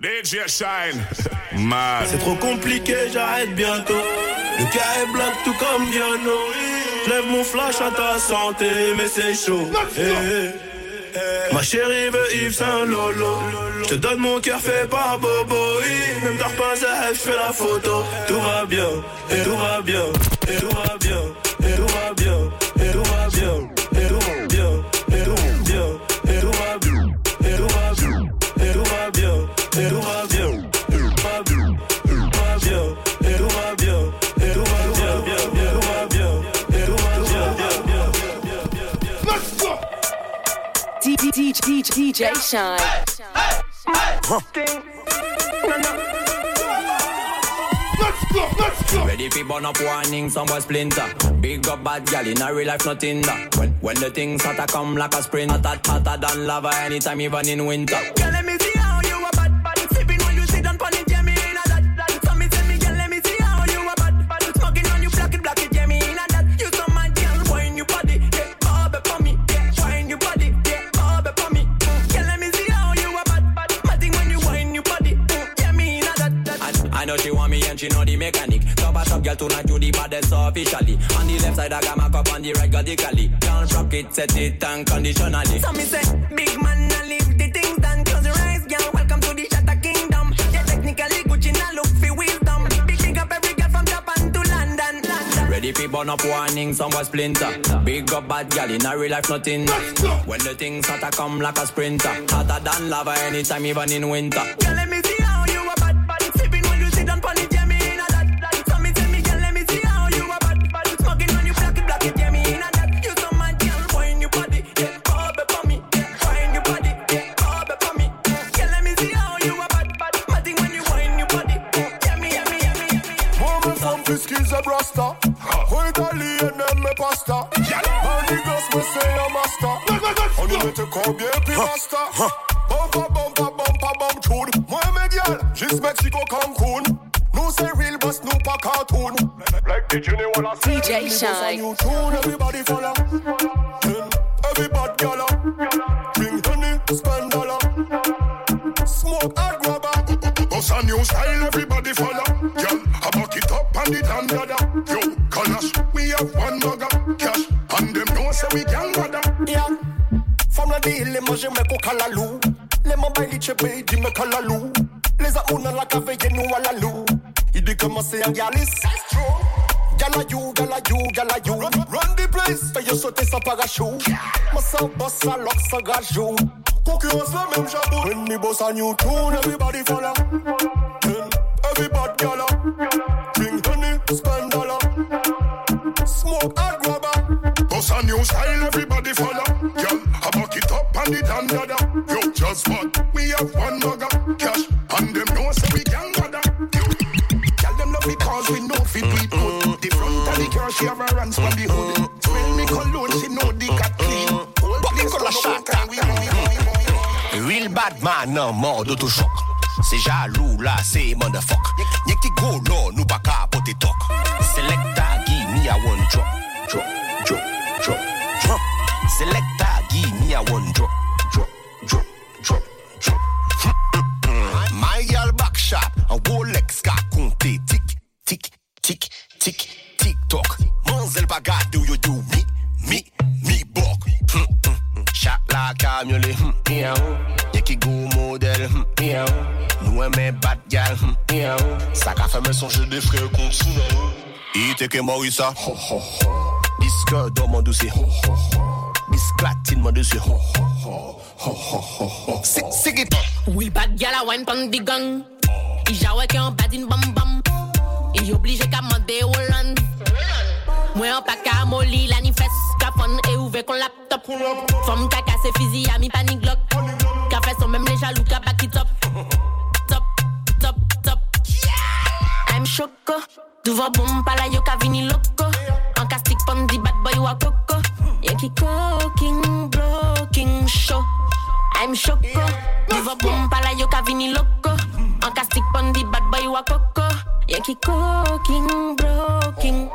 DJ Shine? Man. C'est trop compliqué, j'arrête bientôt. Le cas est blanc tout comme Diano. Lève mon flash à ta santé, mais c'est chaud. Eh, eh, eh. Ma chérie veut Yves Saint Lolo. Je te donne mon cœur fait par Bobo. Même t'as pas je fais la photo. Tout va bien, et tout va bien, et tout va bien, et tout va bien, Shynn. Let's go, let's go. Ready for burn up warning, some boy splinter. Big up bad gal in a real life, nothing that. When when the things hotter come like a sprint, hotter, hotter than lava anytime, even in winter. And she know the mechanic. Top a top girl tonight you the baddest officially. On the left side I got my cup on the right radically. Can't rock it, set it unconditionally. So me say, big man, I leave the things done. Close your eyes, girl. Welcome to the Shatter Kingdom. Yeah, technically Gucci now look for wisdom. Big big up every girl from Japan to London. London. Ready for burn up warning, some was splinter. Big up bad gal in a real life nothing. When the things hotter come like a sprinter. Hotter than lava anytime even in winter. Girl, let me see bien puis basta Bumpa, bumpa, bumpa, bump tune. Moi mes gal, juste Mexico, Cancun. Nous c'est real boss, nous pas cartoon Like the junior wanna see DJ Shynn. Everybody follow. Everybody gala. Bring honey, spend dollar. Smoke hard grabber Boss a new style, everybody follow. Girl, I back it up and it and gather. Yo, colours, we have one burger Cash, and them know say we can gather Yeah Deal, les manger me coca la lou. Les mobiles les chebe, dis me la lou. Les amours la cave, nous à la lou. Il dit comment c'est un galis. Gala you, gala you, gala you. Run, run the place. Fais yo sauter sans parachute. Moi sans boss, à lock sans gajou. Concurrence la même jabou. When me boss a new tune, everybody follow. Everybody gala. Just what? We have one burger, cash, and them know say we can gather. Tell them love because we know fit we put. The front of the car, she have her hands from the hood. Smell me cologne, she know the cat clean. But the color shot, Real bad man en mode auto-choc. C'est jaloux là, c'est motherfuck. Y'a qui go là, nous pas capoter talk. Selecta, give me a one drop, drop, drop, drop, drop. Selecta, give me a one drop. Drop, drop. Shop. Un Rolex qu'a compté tic, tic, tic, tic, tic toc. Manzel do you do me, me, me bok. Chat la camiolet, miaou. Y'a qui go modèle, miaou. Nous aimons bad gal, miaou. Ça qu'a fait des frères contre Sunao. Ite que Morissa, disque dans mon dossier platine, moi dessus. C'est qui Oui, bad gal a wine pan di gang. Il jawe qui en badine bam bam. Il obligé qu'à mander Hollande. Mwen an pa ka moli lanifes Ka fon e ouve kon laptop. Fom ka kase fizi a mi panik glok Ka fes an menm ka baki top Top, top, top I'm choko Duvan bom pala yo ka vini loko An ka stik pon di bad boy wakoko Cocky cooking, blocking, show. I'm choco. Vivo boom pala yo ka vini loco. An ka stick bad boy wa coco. Yeah, ki cooking, blocking,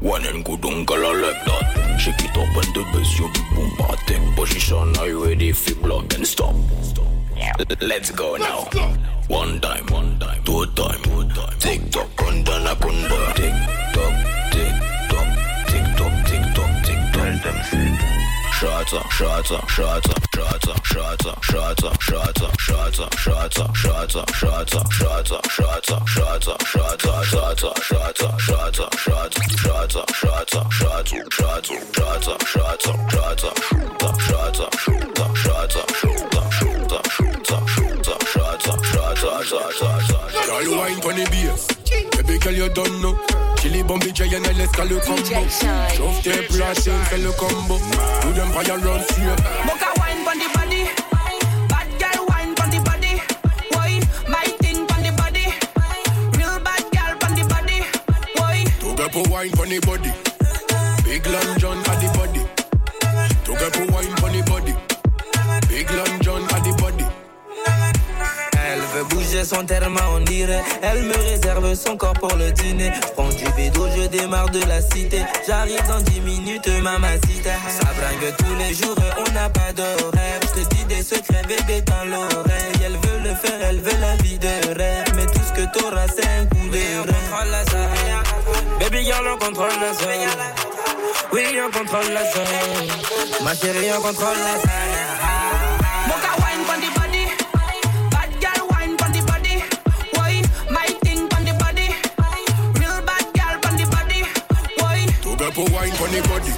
One and go don't call a like that. Shake it up and the best you be action. Are you ready if you block then stop? Let's go now. One time, one time, two time, two time. Tick tock, kundana kunda. Tick tock, tick tock, tick tock, tick tock, tick tock. Shots up, shots up, shots up. Girl, you wine pon the bass. Baby girl, you combo. Combo. Do them fire run straight. Wine. Big John body. Wine. Big John body. Elle veut bouger son terme, on dirait. Elle me réserve son corps pour le dîner. Je prends du bédo, je démarre de la cité. J'arrive dans 10 minutes, mamacita. Ça bringue tous les jours, on n'a pas d'horaire. Je te dis des secrets, bébé, dans l'oreille. Elle veut le faire, elle veut la vie de rêve. Mais tout ce que t'auras, c'est un coup de contrôle la zone. Baby girl, on contrôle la zone. Oui, on contrôle la zone. Ma chérie, on contrôle la zone. Boca wine pon the body.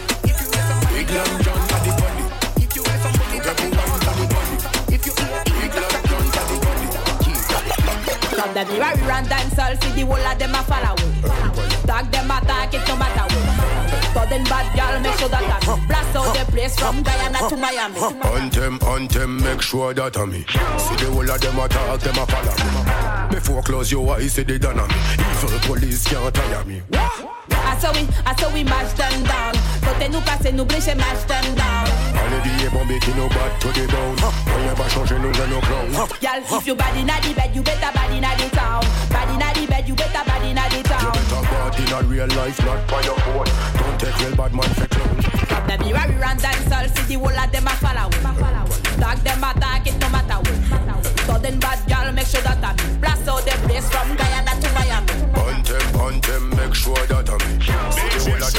From the mirror, we run dance all, see the whole of them a follow. Tag them attack, it no matter what. Sudden bad girl, make sure that I blast out the place from Guyana to Miami. Anthem, anthem, make sure that I'm me. See the whole of them attack, them a follow me. Before close your eyes, see on me. Evil police can't tire me. I saw we, I saw we mash them down. Côté nous passer, nous blécher, mash them down. Allez billets bombés qui nous battent to the bone. On y a pas changé, nous a nos clowns. Girl, if you bad inna the bed, you better bad inna the town. Bad inna the bed, you better bad inna the town. You better bad in a real life, not by your phone. Don't take real bad man for clown. From the mirror, we run dance all, see the whole of them a follow. Tag them attack, it no matter what. Sudden bad girl, make sure that I blast out the place from Guyana to Miami. Anthem, anthem, make sure that I'm. See the whole of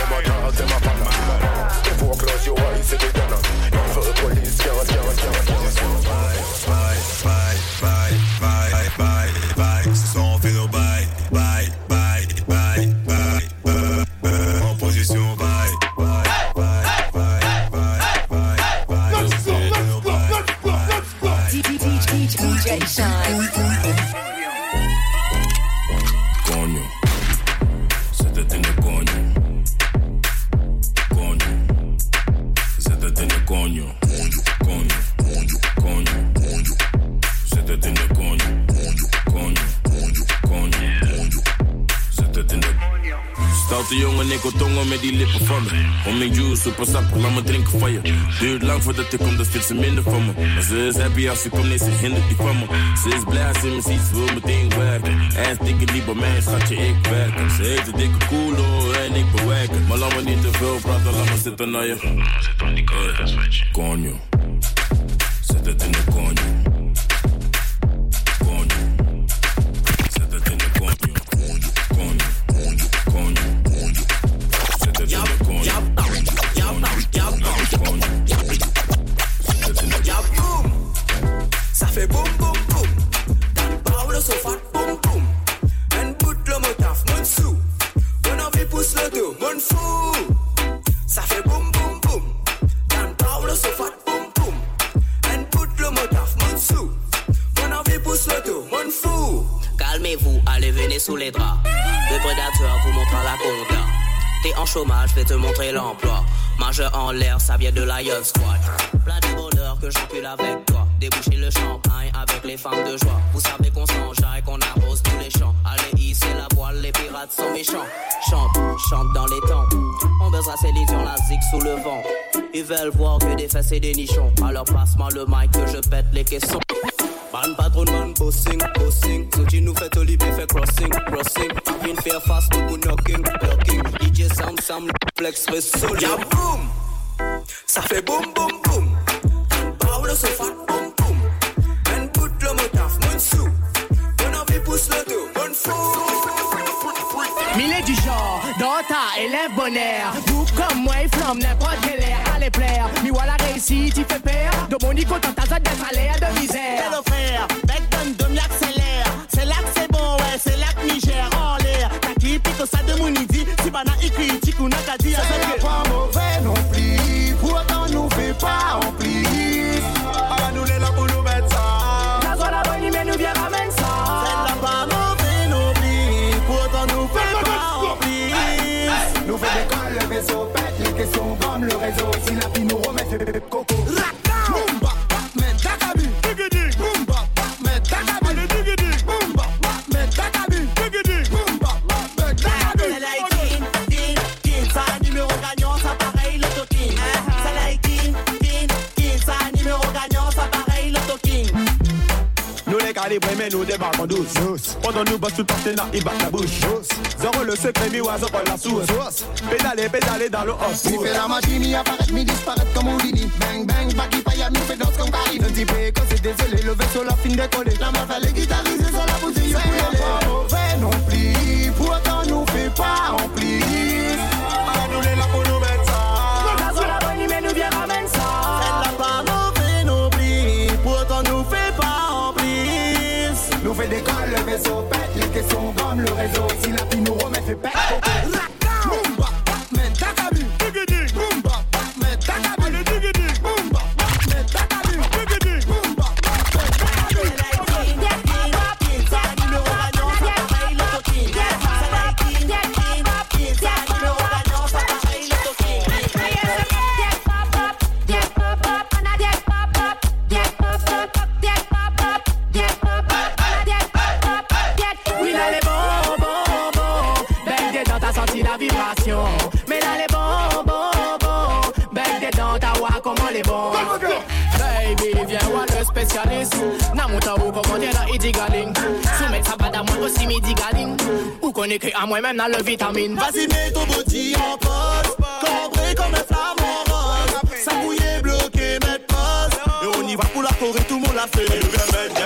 Jongen, ik wil tongen met die lippen van me. Om mijn juice, super sap, laat me drinken van je. Duurt lang voordat ik kom, dan vindt ze minder van me. Maar ze is happy als ze komt, nee, ze hindert die van me. Ze is blij als ze me ziet, ze wil meteen werken. En dikke niet bij mij, schatje, ik werk. Ze heeft een dikke koelo en ik bewerken. Maar laat me niet te veel praten, laat me zitten naar je. Zit aan die Coño. Zet het in de coño. Fait boum, boum, boum. Paulo so fat, boum, boum. En bout le motaf, mon sou. On a fait pousse le mon fou. Ça fait boum, boum, boum. Paulo so fat, boum, boum. En bout le motaf, mon sou. On a fait pousse le dos, mon fou. Calmez-vous, allez venez sous les draps. Le prédateur vous montrera la compta. T'es en chômage, je vais te montrer l'emploi. Majeur en l'air, ça vient de Young Squad. Plein de bonheur que j'encule avec. Déboucher le champagne avec les femmes de joie. Vous savez qu'on s'enjaille, qu'on arrose tous les champs. Allez, hisser la voile, les pirates sont méchants. Chante, chante dans les temps. On baisera ses lits sur la zig sous le vent. Ils veulent voir que des fesses et des nichons. Alors passe-moi le mic que je pète les caissons. Man patron man bossing, bossing Soji nous fait Olivier fait crossing, crossing Vin faire fast nous knocking, knocking DJ Sam Sam flex fait solo Ja, boom. Ça fait boum, boum, boum. Dan Paulo so Mille du genre, Dota, élève bonheur. Vous comme moi, il flamme n'importe quel air. Allez plaire, mi voilà réussi, tu fais peur. De mon nico, tant ta zone de salaire de misère. Hello frère, bec donne de accélère. C'est là que c'est bon, ouais, c'est là que Niger en l'air. T'as qui pique ça de mon idi, si bana y critique ou n'a qu'à dire. C'est pas mauvais non plus, pourtant nous fait pas en plus. Ah, nous les là pour nous mais nous débarquons douce. Pendant nous bosse tout partenaire il bat la bouche. Zéro le secret mi oiseau pour la sauce Pédaler pédaler dans le hop Mi fait la machine, il apparaît, mi disparaît comme Houdini Bang bang, back il paye, mi fait danse comme Karim Un petit peu c'est désolé, le vaisseau la fin décollé La meuf elle la vibration. Mais là, les bon, bon, bon. Bec dedans, t'as voir comment les bons? Baby, viens voir le spécialiste. Namuta ou comment t'es là, Idi Galing. Ça pas d'amour aussi, midi Galing. Ou qu'on écrit à moi-même dans le vitamine. Vas-y, mets ton body en pause. Cambré comme un rose. Ça mouillé, bloqué, mettre pause. Et on y va pour la Corée, tout le monde l'a fait.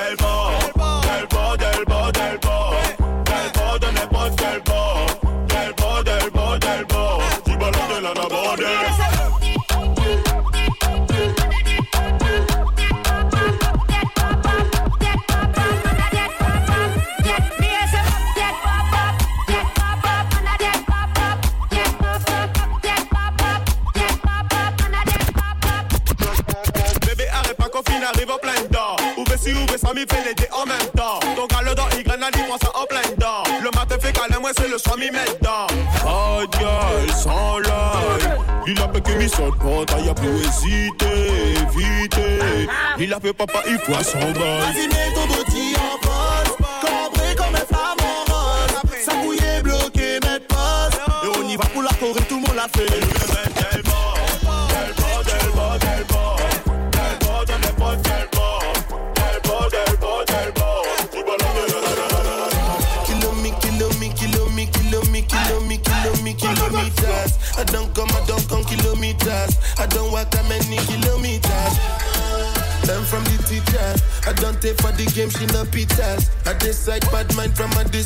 Arrive en plein dedans Ouvre si ouvre ça m'y fait les deux en même temps Ton gars le dent il graine il prend ça en plein dedans Le matin fait câlin moi c'est le soir m'y met dedans Oh girl sans l'œil Il a fait que saute pas t'as y'a plus hésiter Éviter Il a fait papa il faut son bail Vas-y, mets ton body en pause. Cambré comme un flamant rose. Ça mouillé, bloqué, mettre pause. Et on y va pour la Corée, tout le monde l'a fait. Del bord, del bord, don't come, I don't come kilometers. I don't walk that many kilometers. Learn from the teacher. I don't take for the game, she no pizzas. I decide bad mind from a distance.